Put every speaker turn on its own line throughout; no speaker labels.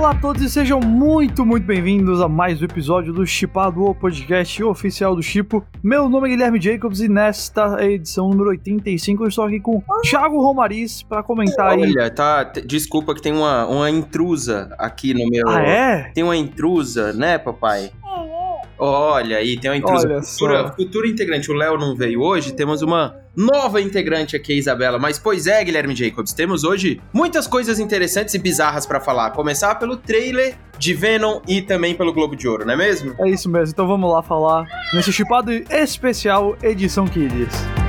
Olá a todos e sejam muito, muito bem-vindos a mais um episódio do Chipado, o podcast oficial do Chipo. Meu nome é Guilherme Jacobs e nesta edição número 85 eu estou aqui com Thiago Romariz para comentar aí.
Olha, tá. Desculpa que tem uma, uma intrusa aqui no meu.
Ah, é?
Tem uma intrusa, né, papai? Olha aí, tem uma.
Olha
futura, integrante. O Léo não veio hoje, temos uma nova integrante aqui, a Isabela. Mas, pois é, Guilherme Jacobs, temos hoje muitas coisas interessantes e bizarras pra falar. Começar pelo trailer de Venom e também pelo Globo de Ouro, não é mesmo?
É isso mesmo, então vamos lá falar nesse Chipado especial edição Kids.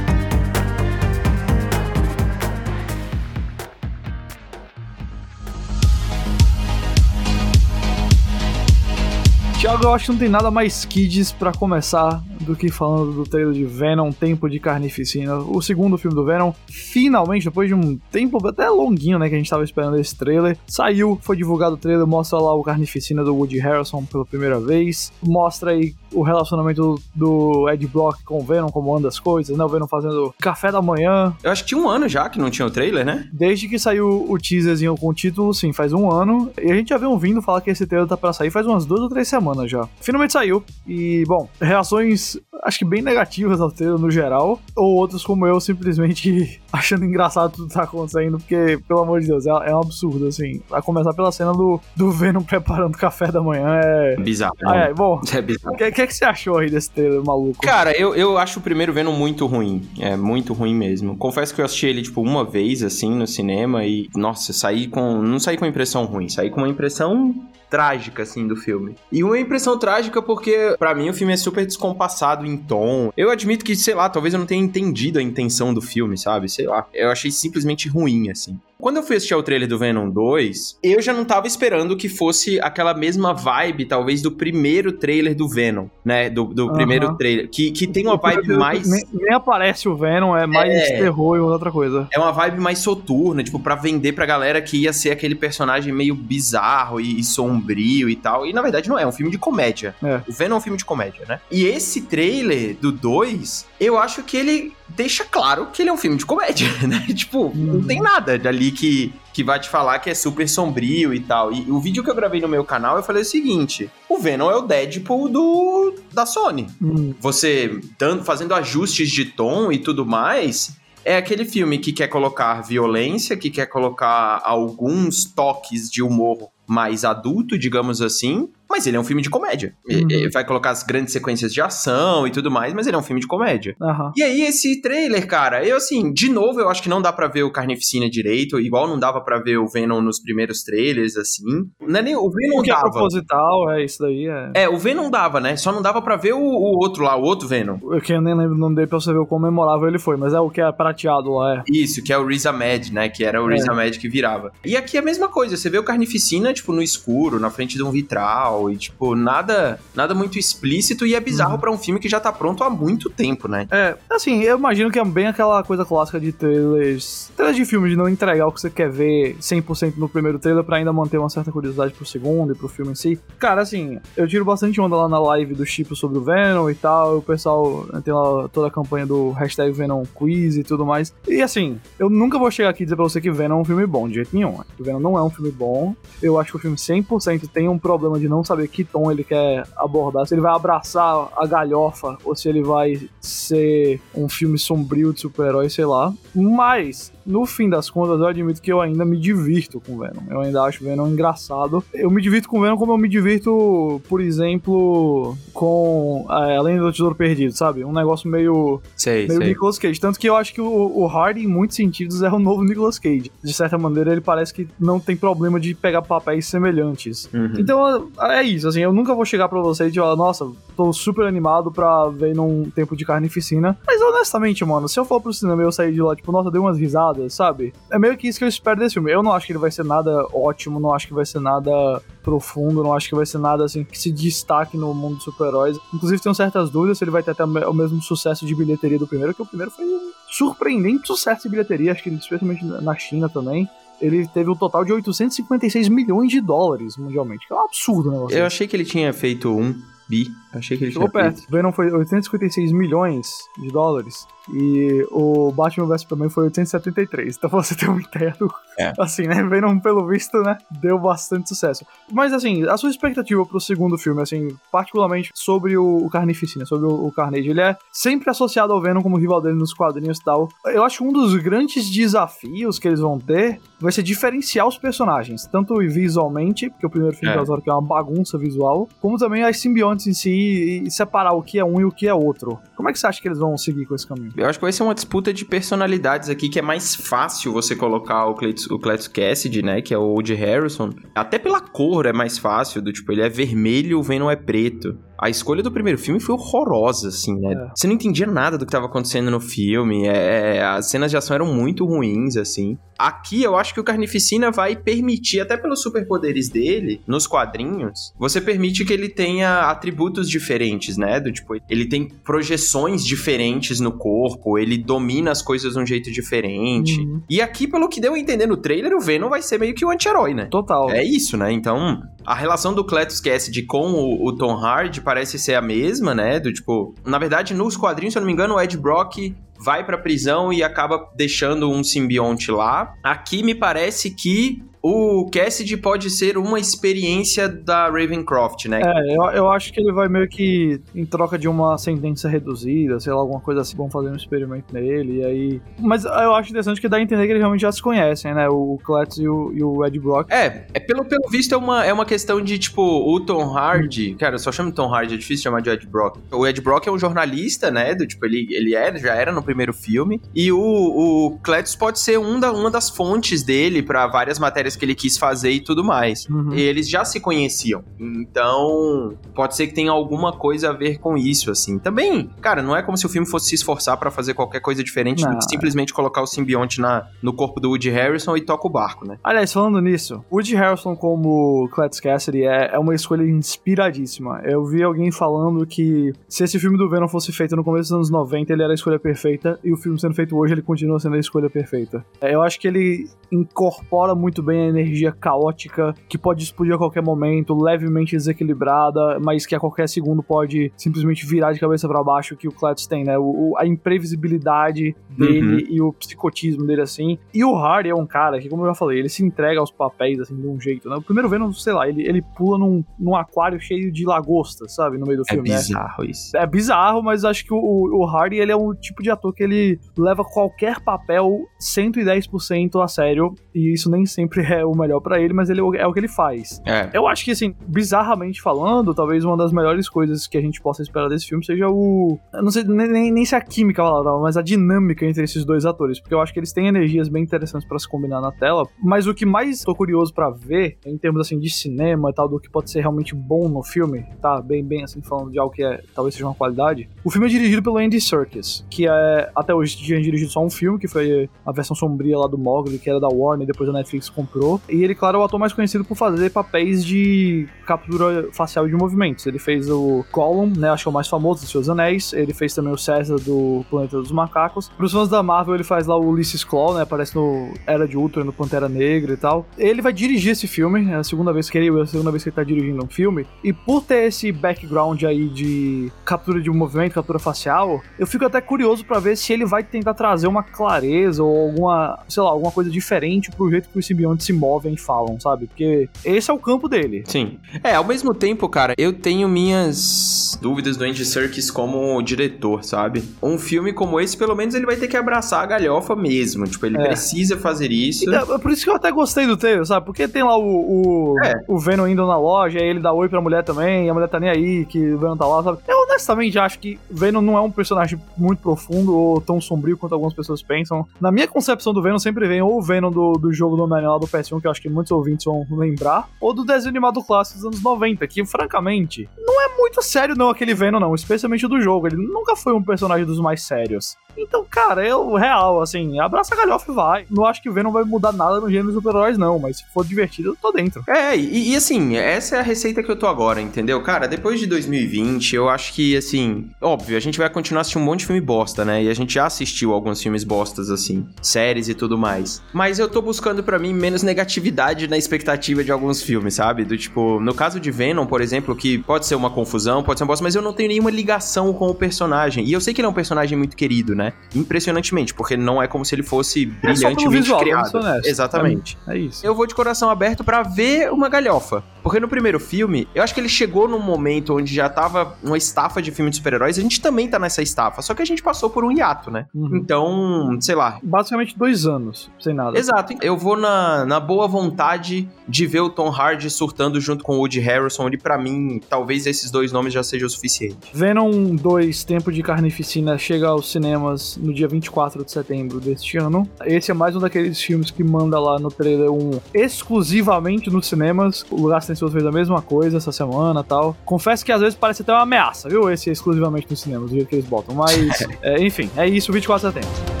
Eu acho que não tem nada mais kids pra começar do que falando do trailer de Venom, Tempo de Carnificina, o segundo filme do Venom. Finalmente, depois de um tempo até longuinho, né, que a gente tava esperando esse trailer, saiu, foi divulgado o trailer, mostra lá o Carnificina do Woody Harrelson pela primeira vez, mostra aí o relacionamento do Ed Brock com o Venom, como anda as coisas, né, o Venom fazendo café da manhã,
Eu acho que tinha um ano já que não tinha o trailer, né?
Desde que saiu o teaserzinho com o título, sim, faz um ano. E a gente já vem ouvindo falar que esse trailer tá pra sair faz umas duas ou três semanas já. Finalmente saiu. E, bom, reações acho que bem negativas ao trailer no geral. Ou outros como eu, simplesmente achando engraçado tudo que tá acontecendo. Porque, pelo amor de Deus, é, é um absurdo, assim. A começar pela cena do, do Venom preparando café da manhã é.
Bizarro.
Ah, é, bom.
É bizarro.
O que, que, que você achou aí desse trailer maluco?
Cara, eu, eu acho o primeiro Venom muito ruim. É muito ruim mesmo. Confesso que eu assisti ele, tipo, uma vez, assim, no cinema e, nossa, saí com. Não saí com impressão ruim, saí com uma impressão trágica, assim, do filme. E uma impressão trágica porque, pra mim, o filme é super descompassado em tom. Eu admito que, sei lá, talvez eu não tenha entendido a intenção do filme, sabe? Sei lá. Eu achei simplesmente ruim, assim. Quando eu fui assistir ao trailer do Venom 2, eu já não tava esperando que fosse aquela mesma vibe, talvez, do primeiro trailer do Venom, né? Do, do
Aham.
primeiro trailer. Que, que tem uma vibe mais.
Nem, nem aparece o Venom, é mais
É.
terror e outra coisa.
É uma vibe mais soturna, tipo, pra vender pra galera que ia ser aquele personagem meio bizarro e, e sombrio e tal. E na verdade não é, é um filme de comédia.
É.
O Venom é um filme de comédia, né? E esse trailer do 2, eu acho que ele deixa claro que ele é um filme de comédia, né? tipo, não
Uhum.
tem nada ali que, que vai te falar que é super sombrio e tal. E o vídeo que eu gravei no meu canal, eu falei o seguinte: o Venom é o Deadpool do, da Sony
Hum.
você dando, fazendo ajustes de tom e tudo mais, é aquele filme que quer colocar violência, que quer colocar alguns toques de humor mais adulto, digamos assim, mas ele é um filme de comédia.
Uhum.
e vai colocar as grandes sequências de ação e tudo mais, mas ele é um filme de comédia.
Aham.
E aí, esse trailer, cara, eu assim, de novo, eu acho que não dá pra ver o Carnificina direito, igual não dava pra ver o Venom nos primeiros trailers, assim. Não é nem, o Venom
O que é
dava.
proposital, é isso daí, é.
É, o Venom dava, né? Só não dava pra ver o, o outro lá, o outro Venom.
Eu que eu nem lembro o nome dele pra você ver o quão memorável ele foi, mas é o que é prateado lá, é.
Isso, que é o Riz Ahmed, né? Que era o Riz
É.
Ahmed que virava. E aqui é a mesma coisa, você vê o Carnificina, tipo, no escuro, na frente de um vitral, e, tipo, nada nada muito explícito, e é bizarro pra um filme que já tá pronto há muito tempo, né?
É, assim, eu imagino que é bem aquela coisa clássica de trailers. Trailers de filme, de não entregar o que você quer ver 100% no primeiro trailer pra ainda manter uma certa curiosidade pro segundo e pro filme em si. Cara, assim, eu tiro bastante onda lá na live do Chipo sobre o Venom e tal. O pessoal né, tem lá toda a campanha do hashtag Venom Quiz e tudo mais. E assim, eu nunca vou chegar aqui e dizer pra você que Venom é um filme bom, de jeito nenhum. O Venom não é um filme bom. Eu acho que o filme 100% tem um problema de não saber que tom ele quer abordar. Se ele vai abraçar a galhofa ou se ele vai ser um filme sombrio de super-herói, sei lá. Mas, no fim das contas, eu admito que eu ainda me divirto com Venom. Eu ainda acho Venom engraçado. Eu me divirto com Venom como eu me divirto, por exemplo, com é, Além do Tesouro Perdido, sabe? Um negócio meio
Sei,
meio
sei.
Nicolas Cage. Tanto que eu acho que o, o Hardy, em muitos sentidos, é o novo Nicolas Cage. De certa maneira, ele parece que não tem problema de pegar papéis semelhantes.
Uhum.
Então é isso, assim, eu nunca vou chegar pra você e falar, nossa, tô super animado pra ver num tempo de carnificina. Mas honestamente, mano, se eu for pro cinema e eu sair de lá, tipo, nossa, dei umas risadas, sabe? É meio que isso que eu espero desse filme. Eu não acho que ele vai ser nada ótimo, não acho que vai ser nada profundo, não acho que vai ser nada assim que se destaque no mundo dos super-heróis. Inclusive, tenho certas dúvidas se ele vai ter até o mesmo sucesso de bilheteria do primeiro, que o primeiro foi um surpreendente sucesso de bilheteria, acho que especialmente na China também. Ele teve um total de 856 milhões de dólares mundialmente, que é um absurdo negócio.
Eu achei que ele tinha feito um bi. Achei que ele
Chegou
tinha
perto.
feito.
Venom foi 856 milhões de dólares. E o Batman vs Superman foi 873. Então pra você ter uma ideia do.
É.
Assim, né? Venom, pelo visto, né? Deu bastante sucesso. Mas assim, a sua expectativa pro segundo filme, assim, particularmente sobre o, o Carnificina, sobre o, o Carnage, ele é sempre associado ao Venom como rival dele nos quadrinhos e tal. Eu acho que um dos grandes desafios que eles vão ter vai ser diferenciar os personagens, tanto visualmente, porque o primeiro filme
É.
é. que é uma bagunça visual, como também as simbiontes em si e, e separar o que é um e o que é outro. Como é que você acha que eles vão seguir com esse caminho?
Eu acho que vai ser uma disputa de personalidades aqui, que é mais fácil você colocar o Cletus, o Cletus Cassidy, né? Que é o Woody Harrison. Até pela cor é mais fácil, do tipo, ele é vermelho, o Venom é preto. A escolha do primeiro filme foi horrorosa, assim, né?
É.
Você não entendia nada do que tava acontecendo no filme. é- é, as cenas de ação eram muito ruins, assim. Aqui eu acho que o Carnificina vai permitir, até pelos superpoderes dele, nos quadrinhos, você permite que ele tenha atributos diferentes, né? Do tipo, ele tem projeções diferentes no corpo, ele domina as coisas de um jeito diferente.
Uhum.
E aqui, pelo que deu a entender no trailer, o Venom vai ser meio que o anti-herói, né?
Total.
É isso, né? Então, a relação do Cletus Cassidy com o, o Tom Hardy parece ser a mesma, né? Do tipo, na verdade, nos quadrinhos, se eu não me engano, o Ed Brock vai pra prisão e acaba deixando um simbionte lá. Aqui me parece que o Cassidy pode ser uma experiência da Ravencroft, né?
É, eu, eu acho que ele vai meio que, em troca de uma sentença reduzida, sei lá, alguma coisa assim, vão fazer um experimento nele, e aí... Mas eu acho interessante que dá a entender que eles realmente já se conhecem, né, o Cletz e o, e o Ed Brock.
É, é pelo, pelo visto é uma, é uma questão de, tipo, o Tom Hardy. Cara, eu só chamo de Tom Hardy, é difícil chamar de Ed Brock. O Ed Brock é um jornalista, né? Do, tipo, ele, ele era, já era no primeiro filme. E o, o pode ser um da, uma das fontes dele pra várias matérias que ele quis fazer e tudo mais.
Uhum.
E eles já se conheciam. Então, pode ser que tenha alguma coisa a ver com isso, assim. Também, cara, não é como se o filme fosse se esforçar pra fazer qualquer coisa diferente
Não.
do que simplesmente colocar o simbionte na, no corpo do Woody Harrison e toca o barco, né?
Aliás, falando nisso, Woody Harrelson como Cletch Cassidy é, é uma escolha inspiradíssima. Eu vi alguém falando que se esse filme do Venom fosse feito no começo dos anos 90, ele era a escolha perfeita, e o filme sendo feito hoje, ele continua sendo a escolha perfeita. É, Eu acho que ele incorpora muito bem energia caótica, que pode explodir a qualquer momento, levemente desequilibrada, mas que a qualquer segundo pode simplesmente virar de cabeça pra baixo, que o Cletch tem, né? O, a imprevisibilidade dele e o psicotismo dele, assim. E o Hardy é um cara que, como eu já falei, ele se entrega aos papéis, assim, de um jeito, né? O primeiro Venom, sei lá, ele, ele pula num, num aquário cheio de lagostas, sabe? No meio do
É
filme, né?
bizarro isso.
É bizarro, mas acho que o, o Hardy, ele é um tipo de ator que ele leva qualquer papel 110% a sério, e isso nem sempre é o melhor pra ele, mas ele é o que ele faz.
É.
Eu acho que, assim, bizarramente falando, talvez uma das melhores coisas que a gente possa esperar desse filme seja o. Eu não sei nem, nem- se a química mas a dinâmica entre esses dois atores, porque eu acho que eles têm energias bem interessantes pra se combinar na tela. Mas o que mais tô curioso pra ver, em termos assim de cinema e tal, do que pode ser realmente bom no filme, tá? Bem, bem assim, falando de algo que é, talvez seja uma qualidade. O filme é dirigido pelo Andy Serkis, que é até hoje tinha dirigido só um filme, que foi a versão sombria lá do Mowgli, que era da Warner, depois a Netflix comprou. E ele, claro, é o ator mais conhecido por fazer papéis de captura facial de movimentos. Ele fez o Gollum, né, acho que é o mais famoso dos Seus Anéis. Ele fez também o César do Planeta dos Macacos. Para os fãs da Marvel, ele faz lá o Ulysses Claw, né, aparece no Era de Ultron, no Pantera Negra e tal. Ele vai dirigir esse filme, é a segunda vez que ele, é a segunda vez que ele tá dirigindo um filme. E por ter esse background aí de captura de movimento, captura facial, eu fico até curioso para ver se ele vai tentar trazer uma clareza ou alguma, sei lá, alguma coisa diferente pro jeito que os simbiontes se movem e falam, sabe? Porque esse é o campo dele.
Sim. É, ao mesmo tempo, cara, eu tenho minhas dúvidas do Andy Serkis como diretor, sabe? Um filme como esse, pelo menos, ele vai ter que abraçar a galhofa mesmo. Tipo, ele
É.
precisa fazer isso.
É, é por isso que eu até gostei do trailer, sabe? Porque tem lá o, o,
É.
o Venom indo na loja, aí ele dá oi pra mulher também, e a mulher tá nem aí, que o Venom tá lá, sabe? Eu honestamente acho que Venom não é um personagem muito profundo ou tão sombrio quanto algumas pessoas pensam. Na minha concepção do Venom sempre vem ou o Venom do, do jogo do Homem-Aranha lá do PS1, que eu acho que muitos ouvintes vão lembrar, ou do desenho animado clássico dos anos 90, que francamente não é muito sério não aquele Venom não, especialmente do jogo. Ele nunca foi um personagem dos mais sérios. Então, cara, eu, real, assim, abraça a galhofa e vai. Não acho que o Venom vai mudar nada no gênero dos super-heróis, não, mas se for divertido, eu tô dentro.
É, e, e, assim, essa é a receita que eu tô agora, entendeu? Cara, depois de 2020, eu acho que, assim, óbvio, a gente vai continuar assistindo um monte de filme bosta, né? E a gente já assistiu alguns filmes bostas, assim, séries e tudo mais. Mas eu tô buscando para mim menos negatividade na expectativa de alguns filmes, sabe? Do tipo, no caso de Venom, por exemplo, que pode ser uma confusão, pode ser um bosta, mas eu não tenho nenhuma ligação com o personagem. E eu sei que ele é um personagem muito querido, né? Impressionantemente, porque não é como se ele fosse brilhantemente é visual, criado. Exatamente.
É, é, isso.
Eu vou de coração aberto para ver uma galhofa. Porque no primeiro filme, eu acho que ele chegou num momento onde já tava uma estafa de filme de super-heróis. A gente também tá nessa estafa, só que a gente passou por um hiato, né? Uhum. Então, sei lá.
Basicamente dois anos, sem nada.
Exato. Eu vou na, na boa vontade de ver o Tom Hardy surtando junto com o Woody Harrison. E para mim, talvez esses dois nomes já sejam o suficiente.
Venom 2, Tempo de Carnificina, chega aos cinemas no dia 24 de setembro deste ano. Esse é mais um daqueles filmes que manda lá no trailer um exclusivamente nos cinemas. O lugar Silencioso fez a mesma coisa essa semana tal. Confesso que às vezes parece até uma ameaça, viu? Esse exclusivamente nos cinemas, do jeito que eles botam. Mas, é, enfim, é isso, 24 de setembro.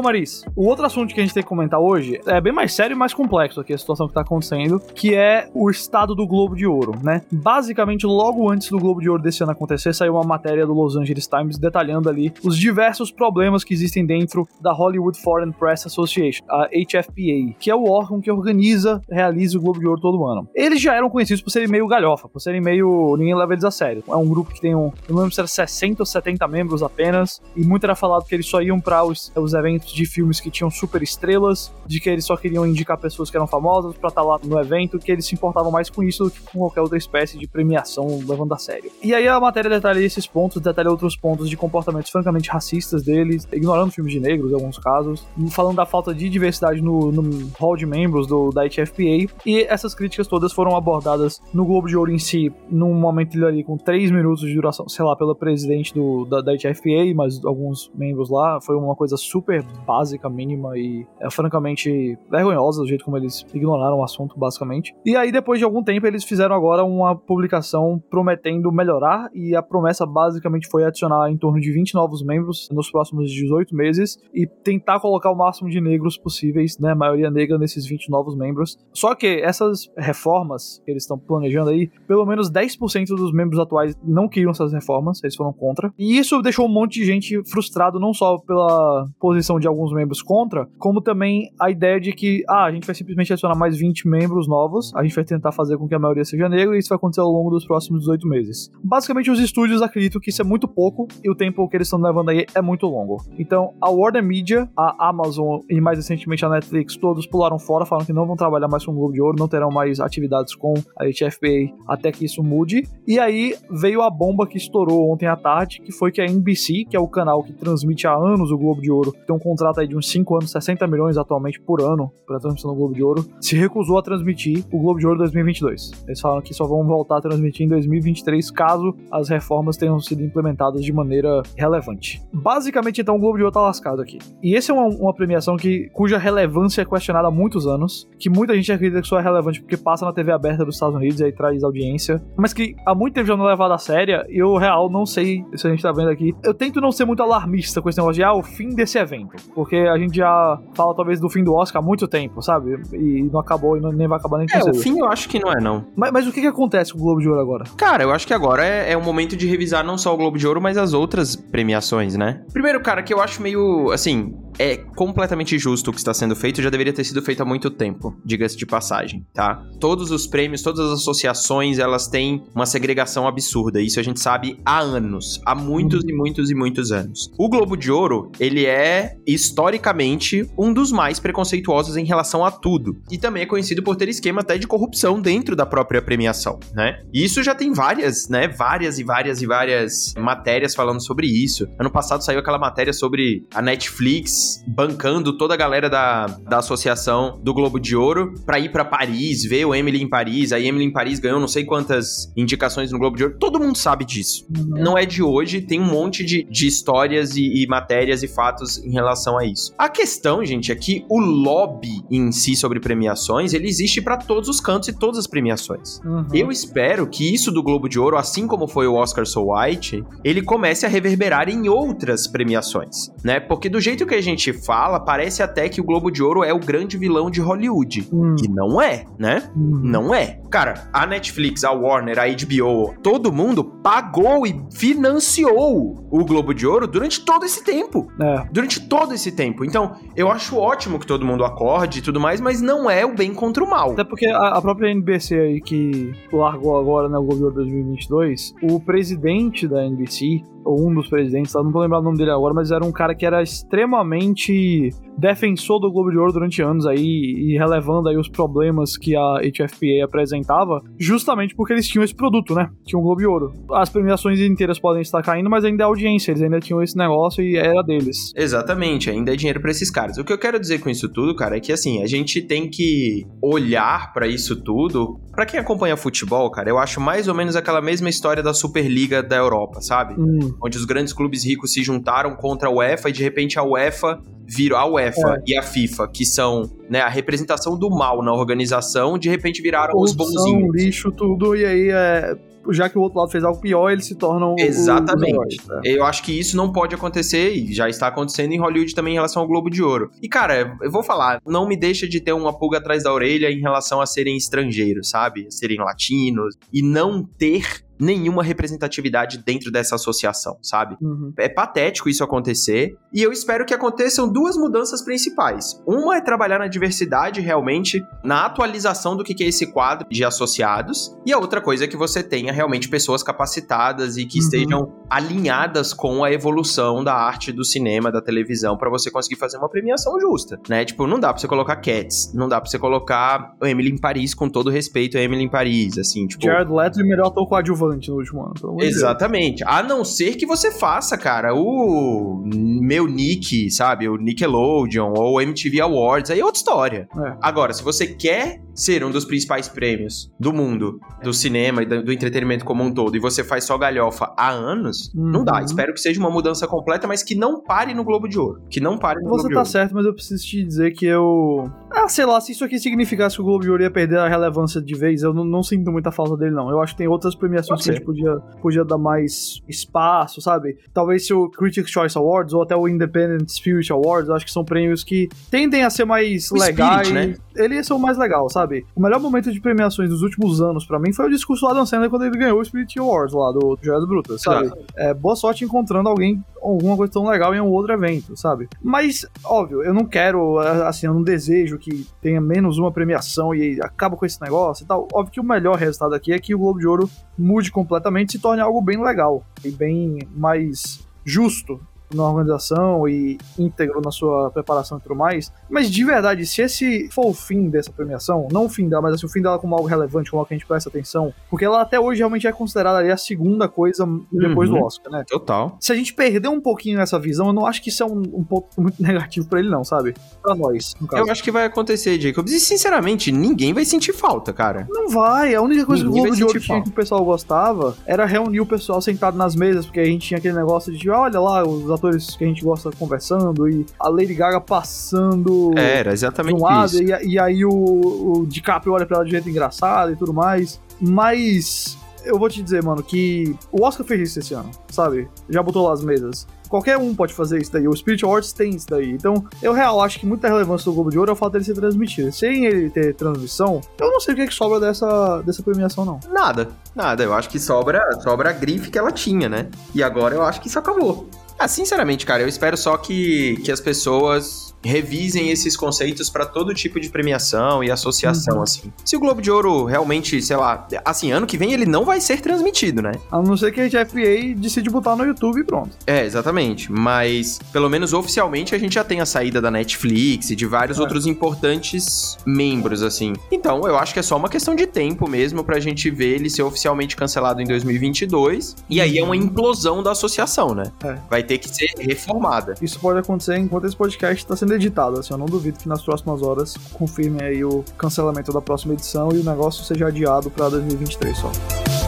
Romariz, o outro assunto que a gente tem que comentar hoje é bem mais sério e mais complexo aqui, a situação que tá acontecendo, que é o estado do Globo de Ouro, né? Basicamente, logo antes do Globo de Ouro desse ano acontecer, saiu uma matéria do Los Angeles Times detalhando ali os diversos problemas que existem dentro da Hollywood Foreign Press Association, a HFPA, que é o órgão que organiza, realiza o Globo de Ouro todo ano. Eles já eram conhecidos por serem meio galhofa, por serem meio. ninguém leva eles a sério. É um grupo que tem um. Não lembro se era 60 ou 70 membros apenas, e muito era falado que eles só iam para os, os eventos de filmes que tinham super estrelas, de que eles só queriam indicar pessoas que eram famosas para estar tá lá no evento, que eles se importavam mais com isso do que com qualquer outra espécie de premiação levando a sério. E aí a matéria detalha esses pontos, detalha outros pontos de comportamentos francamente racistas deles, ignorando filmes de negros em alguns casos, falando da falta de diversidade no, no hall de membros do, da HFPA, e essas críticas todas foram abordadas no Globo de Ouro em si, num momento ali com 3 minutos de duração, sei lá, pela presidente do, da, da HFPA, mas alguns membros lá, foi uma coisa super básica, mínima e é francamente vergonhosa do jeito como eles ignoraram o assunto, basicamente. E aí, depois de algum tempo, eles fizeram agora uma publicação prometendo melhorar e a promessa basicamente foi adicionar em torno de 20 novos membros nos próximos 18 meses e tentar colocar o máximo de negros possíveis, né, maioria negra nesses 20 novos membros. Só que essas reformas que eles estão planejando aí, pelo menos 10% dos membros atuais não queriam essas reformas, eles foram contra. E isso deixou um monte de gente frustrado não só pela posição de alguns membros contra, como também a ideia de que, ah, a gente vai simplesmente adicionar mais 20 membros novos, a gente vai tentar fazer com que a maioria seja negra, e isso vai acontecer ao longo dos próximos 18 meses. Basicamente, os estúdios acreditam que isso é muito pouco, e o tempo que eles estão levando aí é muito longo. Então, a Warner Media, a Amazon e mais recentemente a Netflix, todos pularam fora, falam que não vão trabalhar mais com o Globo de Ouro, não terão mais atividades com a HFPA até que isso mude. E aí veio a bomba que estourou ontem à tarde, que foi que a NBC, que é o canal que transmite há anos o Globo de Ouro, tem um contrato aí de uns 5 anos, 60 milhões atualmente por ano para transmissão do Globo de Ouro, se recusou a transmitir o Globo de Ouro 2022. Eles falam que só vão voltar a transmitir em 2023 caso as reformas tenham sido implementadas de maneira relevante. Basicamente, então, o Globo de Ouro tá lascado aqui. E essa é uma, uma premiação que, cuja relevância é questionada há muitos anos, que muita gente acredita que só é relevante porque passa na TV aberta dos Estados Unidos e aí traz audiência, mas que há muito tempo já não é levado a séria, e eu, real, não sei se a gente tá vendo aqui. Eu tento não ser muito alarmista com esse negócio de, ah, o fim desse evento. Porque a gente já fala talvez do fim do Oscar há muito tempo, sabe? E não acabou e não, nem vai acabar nem
É, o fim eu acho que não é, não.
Mas, mas o que, que acontece com o Globo de Ouro agora?
Cara, eu acho que agora é, é o momento de revisar não só o Globo de Ouro, mas as outras premiações, né? Primeiro, cara, que eu acho meio, assim, é completamente justo o que está sendo feito, já deveria ter sido feito há muito tempo, diga-se de passagem, tá? Todos os prêmios, todas as associações, elas têm uma segregação absurda, isso a gente sabe há anos, há muitos e muitos e muitos anos. O Globo de Ouro, ele é historicamente um dos mais preconceituosos em relação a tudo, e também é conhecido por ter esquema até de corrupção dentro da própria premiação, né? E isso já tem várias, né, várias e várias e várias matérias falando sobre isso. Ano passado saiu aquela matéria sobre a Netflix bancando toda a galera da, da associação do Globo de Ouro pra ir pra Paris, ver o Emily em Paris. Aí Emily em Paris ganhou não sei quantas indicações no Globo de Ouro. Todo mundo sabe disso. Não é de hoje, tem um monte de, de histórias e, e matérias e fatos em relação a isso. A questão, gente, é que o lobby em si sobre premiações, ele existe pra todos os cantos e todas as premiações.
Uhum.
Eu espero que isso do Globo de Ouro, assim como foi o Oscar So White, ele comece a reverberar em outras premiações, né? Porque do jeito que a gente fala, parece até que o Globo de Ouro é o grande vilão de Hollywood.
Hum.
E não é, né?
Uhum.
Não é. Cara, a Netflix, a Warner, a HBO, todo mundo pagou e financiou o Globo de Ouro durante todo esse tempo.
É.
Durante todo esse tempo. Então, eu acho ótimo que todo mundo acorde e tudo mais, mas não é o bem contra o mal.
Até porque a, a própria NBC aí que largou agora, né, o governo 2022, o presidente da NBC, ou um dos presidentes, eu não vou lembrar o nome dele agora, mas era um cara que era extremamente defensor do Globo de Ouro durante anos aí e relevando aí os problemas que a HFPA apresentava, justamente porque eles tinham esse produto, né? Tinham o Globo de Ouro. As premiações inteiras podem estar caindo, mas ainda é audiência, eles ainda tinham esse negócio e era deles.
Exatamente, ainda é dinheiro pra esses caras. O que eu quero dizer com isso tudo, cara, é que assim, a gente tem que olhar pra isso tudo. Pra quem acompanha futebol, cara, eu acho mais ou menos aquela mesma história da Superliga da Europa, sabe?
Hum,
Onde os grandes clubes ricos se juntaram contra a UEFA e de repente a UEFA virou a UEFA e a FIFA, que são né, a representação do mal na organização, de repente viraram os
corrupção,
bonzinhos.
lixo, tudo, e aí é. Já que o outro lado fez algo pior, eles se tornam. os
Exatamente.
heróis, né?
Eu acho que isso não pode acontecer e já está acontecendo em Hollywood também em relação ao Globo de Ouro. E cara, eu vou falar, não me deixa de ter uma pulga atrás da orelha em relação a serem estrangeiros, sabe? A serem latinos e não ter nenhuma representatividade dentro dessa associação, sabe?
Uhum.
É patético isso acontecer e eu espero que aconteçam duas mudanças principais. Uma é trabalhar na diversidade realmente, na atualização do que é esse quadro de associados, e a outra coisa é que você tenha realmente pessoas capacitadas e que
Uhum.
estejam alinhadas com a evolução da arte do cinema, da televisão, pra você conseguir fazer uma premiação justa, né? Tipo, não dá pra você colocar Cats, não dá pra você colocar Emily em Paris com todo respeito a Emily em Paris, assim, tipo...
Jared Leto e melhor ator coadjuvante no último ano. pelo amor de Deus.
Exatamente. A não ser que você faça, cara, o meu Nick, sabe? O Nickelodeon ou o MTV Awards, aí é outra história.
É.
Agora, se você quer ser um dos principais prêmios do mundo, do cinema e do entretenimento como um todo, e você faz só galhofa há anos, não dá.
Uhum.
Espero que seja uma mudança completa, mas que não pare no Globo de Ouro. Que não pare no
Você
Globo de
tá
Ouro.
certo, mas eu preciso te dizer que eu. Sei lá, se isso aqui significasse que o Globo de Ouro ia perder a relevância de vez, eu não, não sinto muita falta dele, não. Eu acho que tem outras premiações que a gente podia, podia dar mais espaço, sabe? Talvez se o Critics' Choice Awards ou até o Independent Spirit Awards, eu acho que são prêmios que tendem a ser mais
O
legais.
Spirit, né?
Ele ia ser o mais legal, sabe? O melhor momento de premiações dos últimos anos, pra mim, foi o discurso do Adam Sandler quando ele ganhou o Spirit Awards lá do Joias Brutas, sabe? É, boa sorte encontrando alguém, alguma coisa tão legal em um outro evento, sabe? Mas, óbvio, eu não quero, assim, eu não desejo que tenha menos uma premiação e acaba com esse negócio e tal. Óbvio que o melhor resultado aqui é que o Globo de Ouro mude completamente e se torne algo bem legal e bem mais justo na organização e íntegro na sua preparação e tudo mais. Mas de verdade, se esse for o fim dessa premiação, não o fim dela, mas assim, o fim dela como algo relevante, como algo que a gente presta atenção, porque ela até hoje realmente é considerada ali a segunda coisa depois
Uhum.
do Oscar, né?
Total.
Se a gente perder um pouquinho essa visão, eu não acho que isso é um, um ponto muito negativo pra ele, não, sabe? Pra nós, no caso.
Eu acho que vai acontecer, Jacobs. E, sinceramente, ninguém vai sentir falta, cara.
Não vai, a única coisa que o
Ninguém
Globo
vai
de Ouro tinha que o pessoal gostava era reunir o pessoal sentado nas mesas, porque a gente tinha aquele negócio de, olha lá, os atores que a gente gosta conversando, e a Lady Gaga passando
Era
de
exatamente
um lado,
isso.
e, e aí o, o DiCaprio olha pra ela de jeito engraçado e tudo mais. Mas eu vou te dizer, mano, que o Oscar fez isso esse ano, sabe? Já botou lá as mesas. Qualquer um pode fazer isso daí. O Spirit Awards tem isso daí. Então, eu real acho que muita relevância do Globo de Ouro é o fato dele ser transmitido. Sem ele ter transmissão, eu não sei o que, é que sobra dessa, dessa premiação, não.
Nada, nada. Eu acho que sobra, sobra a grife que ela tinha, né? E agora eu acho que isso acabou. Ah, sinceramente, cara, eu espero só que, que as pessoas revisem esses conceitos pra todo tipo de premiação e associação,
Uhum.
assim. Se o Globo de Ouro realmente, sei lá, assim, ano que vem ele não vai ser transmitido, né?
A não ser que a FBA decide botar no YouTube e pronto.
É, exatamente. Mas, pelo menos oficialmente, a gente já tem a saída da Netflix e de vários
É.
outros importantes membros, assim. Então, eu acho que é só uma questão de tempo mesmo pra gente ver ele ser oficialmente cancelado em 2022. E aí é uma implosão da associação, né?
É.
Vai ter que ser reformada.
Isso pode acontecer enquanto esse podcast está sendo editado. Assim, eu não duvido que nas próximas horas confirmem aí o cancelamento da próxima edição e o negócio seja adiado para 2023 só.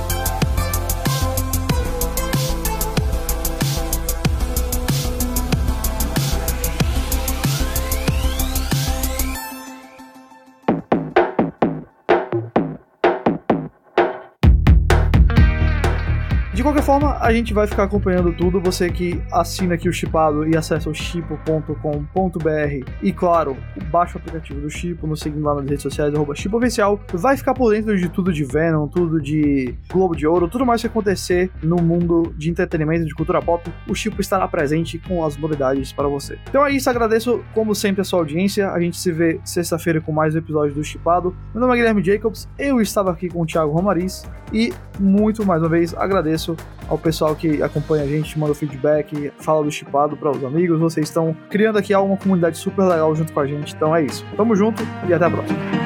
De qualquer forma, a gente vai ficar acompanhando tudo. Você que assina aqui o Chipado e acessa o chipo.com.br e, claro, baixa o aplicativo do Chipo, nos seguindo lá nas redes sociais, arroba Chipo Oficial, vai ficar por dentro de tudo de Venom, tudo de Globo de Ouro, tudo mais que acontecer no mundo de entretenimento, de cultura pop. O Chipo estará presente com as novidades para você. Então é isso, agradeço como sempre a sua audiência. A gente se vê sexta-feira com mais um episódio do Chipado. Meu nome é Guilherme Jacobs, eu estava aqui com o Thiago Romariz e muito mais uma vez agradeço ao pessoal que acompanha a gente, manda feedback, fala do chipado para os amigos. Vocês estão criando aqui uma comunidade super legal junto com a gente. Então é isso. Tamo junto e até a próxima.